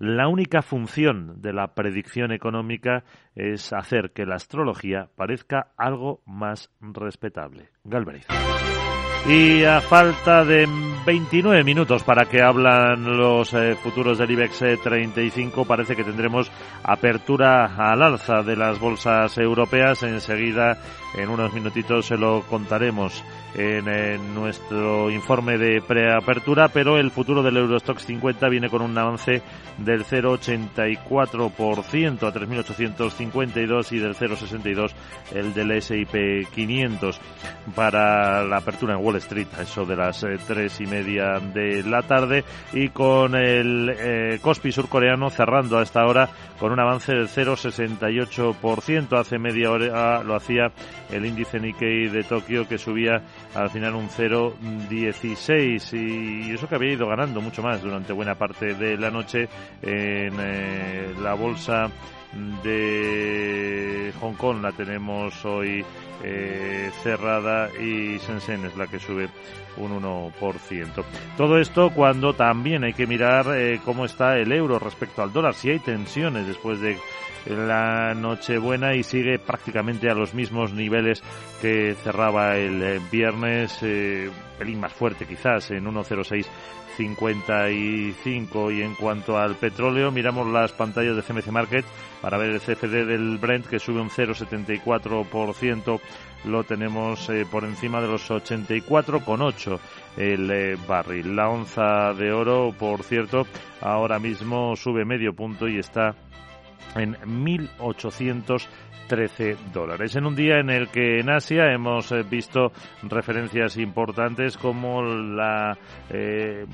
La única función de la predicción económica es hacer que la astrología parezca algo más respetable. Galvez. Y a falta de 29 minutos para que hablan los eh, futuros del IBEX 35, eh, parece que tendremos apertura al alza de las bolsas europeas. Enseguida, en unos minutitos, se lo contaremos en, nuestro informe de preapertura, pero el futuro del Eurostox 50 viene con un avance del 0,84% a 3.852 y del 0,62 el del S&P 500 para la apertura en Wall Street, eso de las eh, tres y media de la tarde y con el eh, Kospi surcoreano cerrando a esta hora con un avance del 0,68%. Hace media hora lo hacía el índice Nikkei de Tokio que subía al final un 0,16 y eso que había ido ganando mucho más durante buena parte de la noche en eh, la bolsa de Hong Kong. La tenemos hoy eh, cerrada y Shenzhen es la que sube un 1%. Todo esto cuando también hay que mirar eh, cómo está el euro respecto al dólar, si hay tensiones después de la Nochebuena y sigue prácticamente a los mismos niveles que cerraba el eh, viernes, eh, pelín más fuerte quizás, en 1.0655 y en cuanto al petróleo miramos las pantallas de CMC Market para ver el CFD del Brent que sube un 0,74% lo tenemos eh, por encima de los 84,8 el eh, barril la onza de oro por cierto ahora mismo sube medio punto y está en 1.813 dólares. En un día en el que en Asia hemos eh, visto referencias importantes como la eh,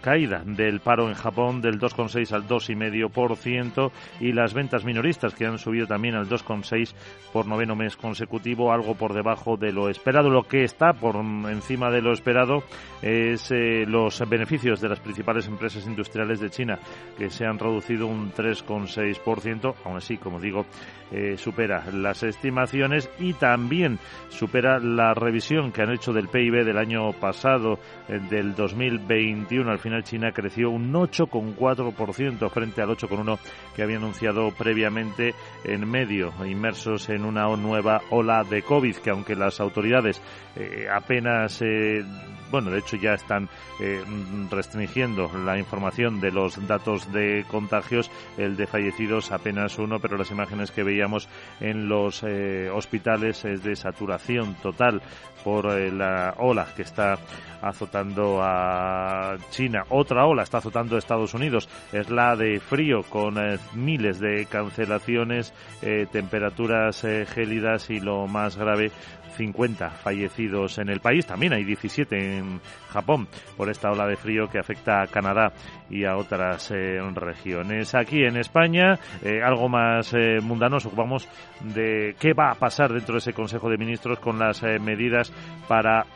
caída del paro en Japón del 2,6 al 2,5% y las ventas minoristas que han subido también al 2,6 por noveno mes consecutivo, algo por debajo de lo esperado. Lo que está por encima de lo esperado es eh, los beneficios de las principales empresas industriales de China, que se han reducido un 3,6%, aún así, como digo, eh, supera las estimaciones y también supera la revisión que han hecho del PIB del año pasado, eh, del 2021. Al final China creció un 8,4% frente al 8,1% que había anunciado previamente en medio, inmersos en una nueva ola de COVID, que aunque las autoridades eh, apenas bueno, de hecho ya están eh, restringiendo la información de los datos de contagios, el de fallecidos apenas uno, pero las imágenes que veíamos en los eh, hospitales es de saturación total por eh, la ola que está azotando a China. Otra ola está azotando a Estados Unidos, es la de frío con miles de cancelaciones, temperaturas gélidas y lo más grave, 50 fallecidos en el país. También hay 17 en Japón por esta ola de frío que afecta a Canadá y a otras eh, regiones. Aquí en España, eh, algo más eh, mundano, nos ocupamos de qué va a pasar dentro de ese Consejo de Ministros con las medidas para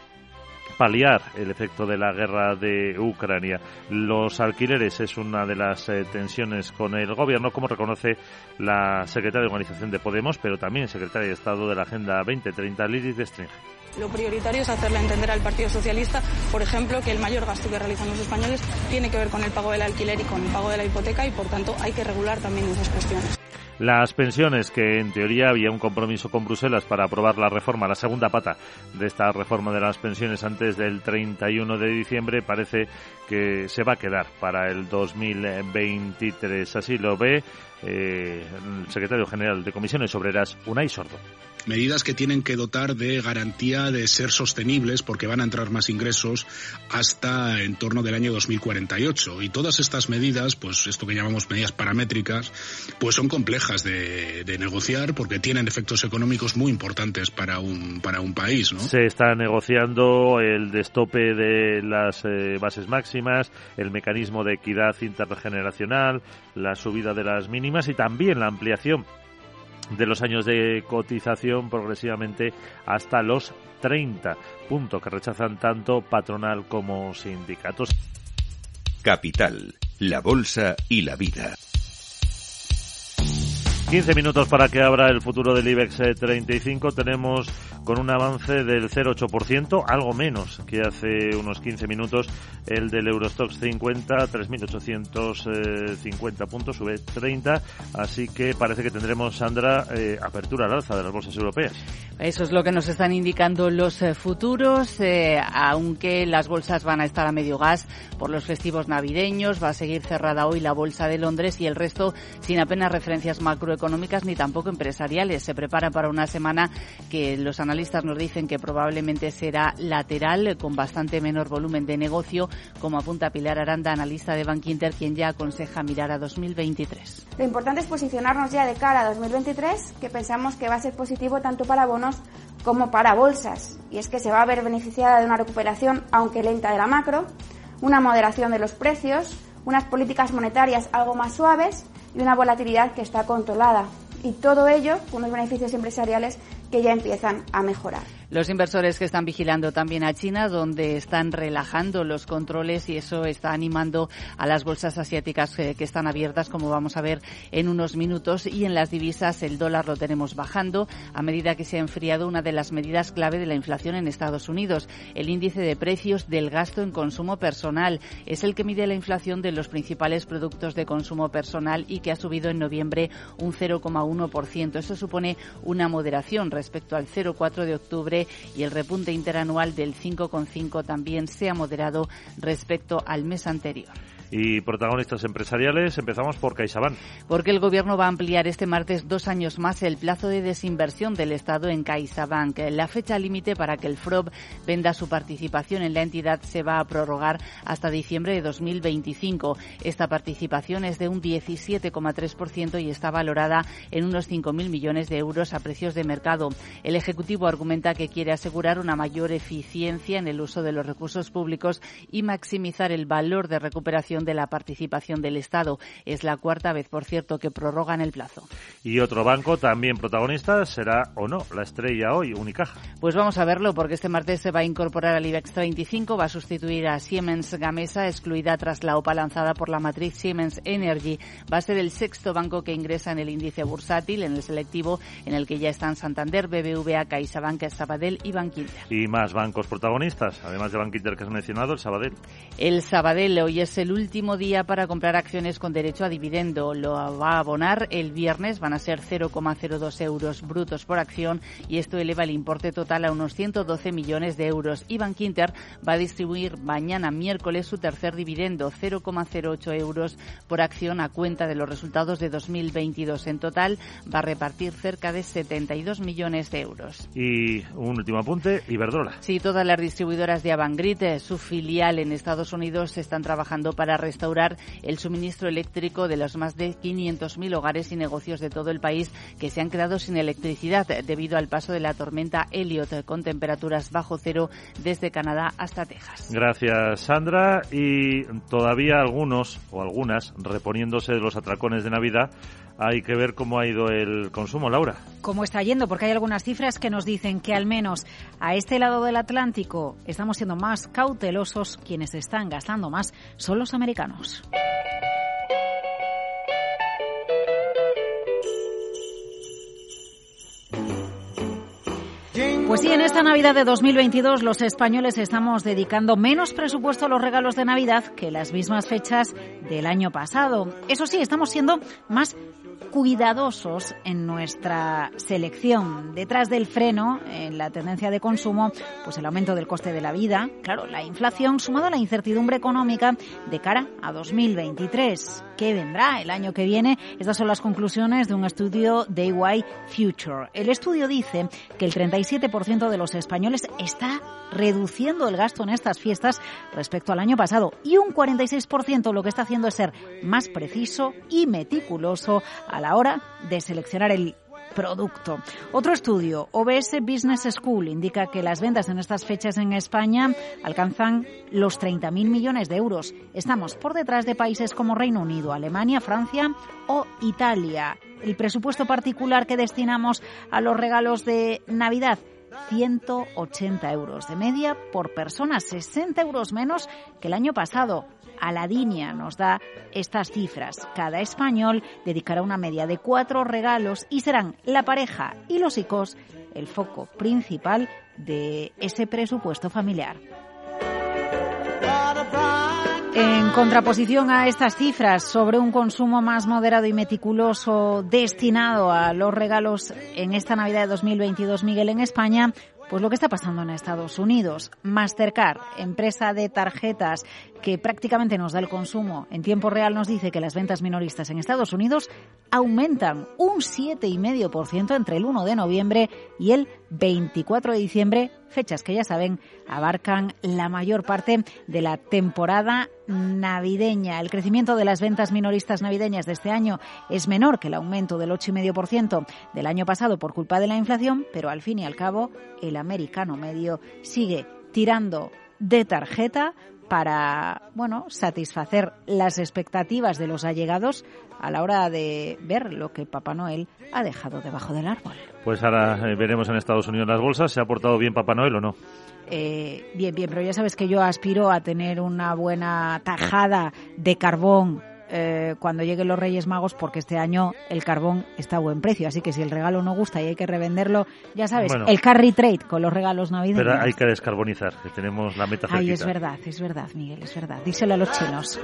paliar el efecto de la guerra de Ucrania. Los alquileres es una de las eh, tensiones con el gobierno, como reconoce la secretaria de Organización de Podemos, pero también secretaria de Estado de la Agenda 2030, Lidis de Stringer. Lo prioritario es hacerle entender al Partido Socialista, por ejemplo, que el mayor gasto que realizan los españoles tiene que ver con el pago del alquiler y con el pago de la hipoteca y, por tanto, hay que regular también esas cuestiones. Las pensiones, que en teoría había un compromiso con Bruselas para aprobar la reforma, la segunda pata de esta reforma de las pensiones antes del 31 de diciembre, parece que se va a quedar para el 2023. Así lo ve eh, el secretario general de Comisiones Obreras, Unai Sordo medidas que tienen que dotar de garantía de ser sostenibles porque van a entrar más ingresos hasta en torno del año 2048 y todas estas medidas pues esto que llamamos medidas paramétricas pues son complejas de, negociar porque tienen efectos económicos muy importantes para un para un país ¿no? se está negociando el destope de las eh, bases máximas el mecanismo de equidad intergeneracional la subida de las mínimas y también la ampliación de los años de cotización progresivamente hasta los 30, punto que rechazan tanto patronal como sindicatos. Capital, la bolsa y la vida. 15 minutos para que abra el futuro del IBEX 35. Eh, Tenemos con un avance del 0,8%, algo menos que hace unos 15 minutos el del Eurostox 50, 3.850 puntos, sube 30. Así que parece que tendremos, Sandra, eh, apertura al alza de las bolsas europeas. Eso es lo que nos están indicando los eh, futuros, aunque las bolsas van a estar a medio gas por los festivos navideños. Va a seguir cerrada hoy la bolsa de Londres y el resto sin apenas referencias macroeconómicas económicas ni tampoco empresariales. Se prepara para una semana que los analistas nos dicen que probablemente será lateral, con bastante menor volumen de negocio, como apunta Pilar Aranda, analista de Bank Inter, quien ya aconseja mirar a 2023. Lo importante es posicionarnos ya de cara a 2023, que pensamos que va a ser positivo tanto para bonos como para bolsas. Y es que se va a ver beneficiada de una recuperación, aunque lenta, de la macro, una moderación de los precios, unas políticas monetarias algo más suaves y una volatilidad que está controlada. Y todo ello con unos beneficios empresariales que ya empiezan a mejorar. Los inversores que están vigilando también a China, donde están relajando los controles y eso está animando a las bolsas asiáticas que, están abiertas, como vamos a ver en unos minutos. Y en las divisas el dólar lo tenemos bajando a medida que se ha enfriado una de las medidas clave de la inflación en Estados Unidos. El índice de precios del gasto en consumo personal es el que mide la inflación de los principales productos de consumo personal y que ha subido en noviembre un 0,1%. Eso supone una moderación respecto al 0,4 de octubre y el repunte interanual del 5,5 también se ha moderado respecto al mes anterior y protagonistas empresariales. Empezamos por CaixaBank. Porque el Gobierno va a ampliar este martes dos años más el plazo de desinversión del Estado en CaixaBank. La fecha límite para que el FROB venda su participación en la entidad se va a prorrogar hasta diciembre de 2025. Esta participación es de un 17,3% y está valorada en unos 5.000 millones de euros a precios de mercado. El Ejecutivo argumenta que quiere asegurar una mayor eficiencia en el uso de los recursos públicos y maximizar el valor de recuperación de la participación del Estado. Es la cuarta vez, por cierto, que prorrogan el plazo. Y otro banco también protagonista será o no la estrella hoy, Unicaja. Pues vamos a verlo porque este martes se va a incorporar al IBEX 35, va a sustituir a Siemens Gamesa, excluida tras la OPA lanzada por la matriz Siemens Energy. Va a ser el sexto banco que ingresa en el índice bursátil, en el selectivo, en el que ya están Santander, BBVA, CaixaBank, Sabadell y Bankinter. Y más bancos protagonistas, además de Bankinter que has mencionado, el Sabadell. El Sabadell hoy es el último último día para comprar acciones con derecho a dividendo. Lo va a abonar el viernes, van a ser 0,02 euros brutos por acción y esto eleva el importe total a unos 112 millones de euros. Iván Quinter va a distribuir mañana miércoles su tercer dividendo, 0,08 euros por acción a cuenta de los resultados de 2022. En total va a repartir cerca de 72 millones de euros. Y un último apunte, Iberdrola. Sí, todas las distribuidoras de Avangrid, eh, su filial en Estados Unidos, están trabajando para restaurar el suministro eléctrico de los más de 500.000 hogares y negocios de todo el país que se han quedado sin electricidad debido al paso de la tormenta Elliot con temperaturas bajo cero desde Canadá hasta Texas. Gracias, Sandra. Y todavía algunos o algunas reponiéndose de los atracones de Navidad hay que ver cómo ha ido el consumo, Laura. ¿Cómo está yendo? Porque hay algunas cifras que nos dicen que al menos a este lado del Atlántico estamos siendo más cautelosos. Quienes están gastando más son los americanos. Pues sí, en esta Navidad de 2022 los españoles estamos dedicando menos presupuesto a los regalos de Navidad que las mismas fechas del año pasado. Eso sí, estamos siendo más cuidadosos en nuestra selección. Detrás del freno, en la tendencia de consumo, pues el aumento del coste de la vida, claro, la inflación sumado a la incertidumbre económica de cara a 2023. ¿Qué vendrá el año que viene? Estas son las conclusiones de un estudio de EY Future. El estudio dice que el 37% de los españoles está reduciendo el gasto en estas fiestas respecto al año pasado y un 46% lo que está haciendo es ser más preciso y meticuloso a la hora de seleccionar el producto. Otro estudio, OBS Business School, indica que las ventas en estas fechas en España alcanzan los 30.000 millones de euros. Estamos por detrás de países como Reino Unido, Alemania, Francia o Italia. El presupuesto particular que destinamos a los regalos de Navidad 180 euros de media por persona, 60 euros menos que el año pasado. Aladinia nos da estas cifras. Cada español dedicará una media de cuatro regalos y serán la pareja y los hijos el foco principal de ese presupuesto familiar. En contraposición a estas cifras sobre un consumo más moderado y meticuloso destinado a los regalos en esta Navidad de 2022, Miguel, en España, pues lo que está pasando en Estados Unidos. Mastercard, empresa de tarjetas que prácticamente nos da el consumo en tiempo real, nos dice que las ventas minoristas en Estados Unidos aumentan un 7,5% entre el 1 de noviembre y el 24 de diciembre, fechas que ya saben abarcan la mayor parte de la temporada navideña. El crecimiento de las ventas minoristas navideñas de este año es menor que el aumento del 8,5% del año pasado por culpa de la inflación, pero al fin y al cabo el americano medio sigue tirando de tarjeta para, bueno, satisfacer las expectativas de los allegados a la hora de ver lo que Papá Noel ha dejado debajo del árbol. Pues ahora eh, veremos en Estados Unidos las bolsas. ¿Se ha portado bien Papá Noel o no? Eh, bien, bien, pero ya sabes que yo aspiro a tener una buena tajada de carbón eh, cuando lleguen los Reyes Magos porque este año el carbón está a buen precio. Así que si el regalo no gusta y hay que revenderlo, ya sabes, el carry trade con los regalos navideños. Pero hay que descarbonizar, que tenemos la meta Ay, es verdad, es verdad, Miguel, es verdad. Díselo a los chinos.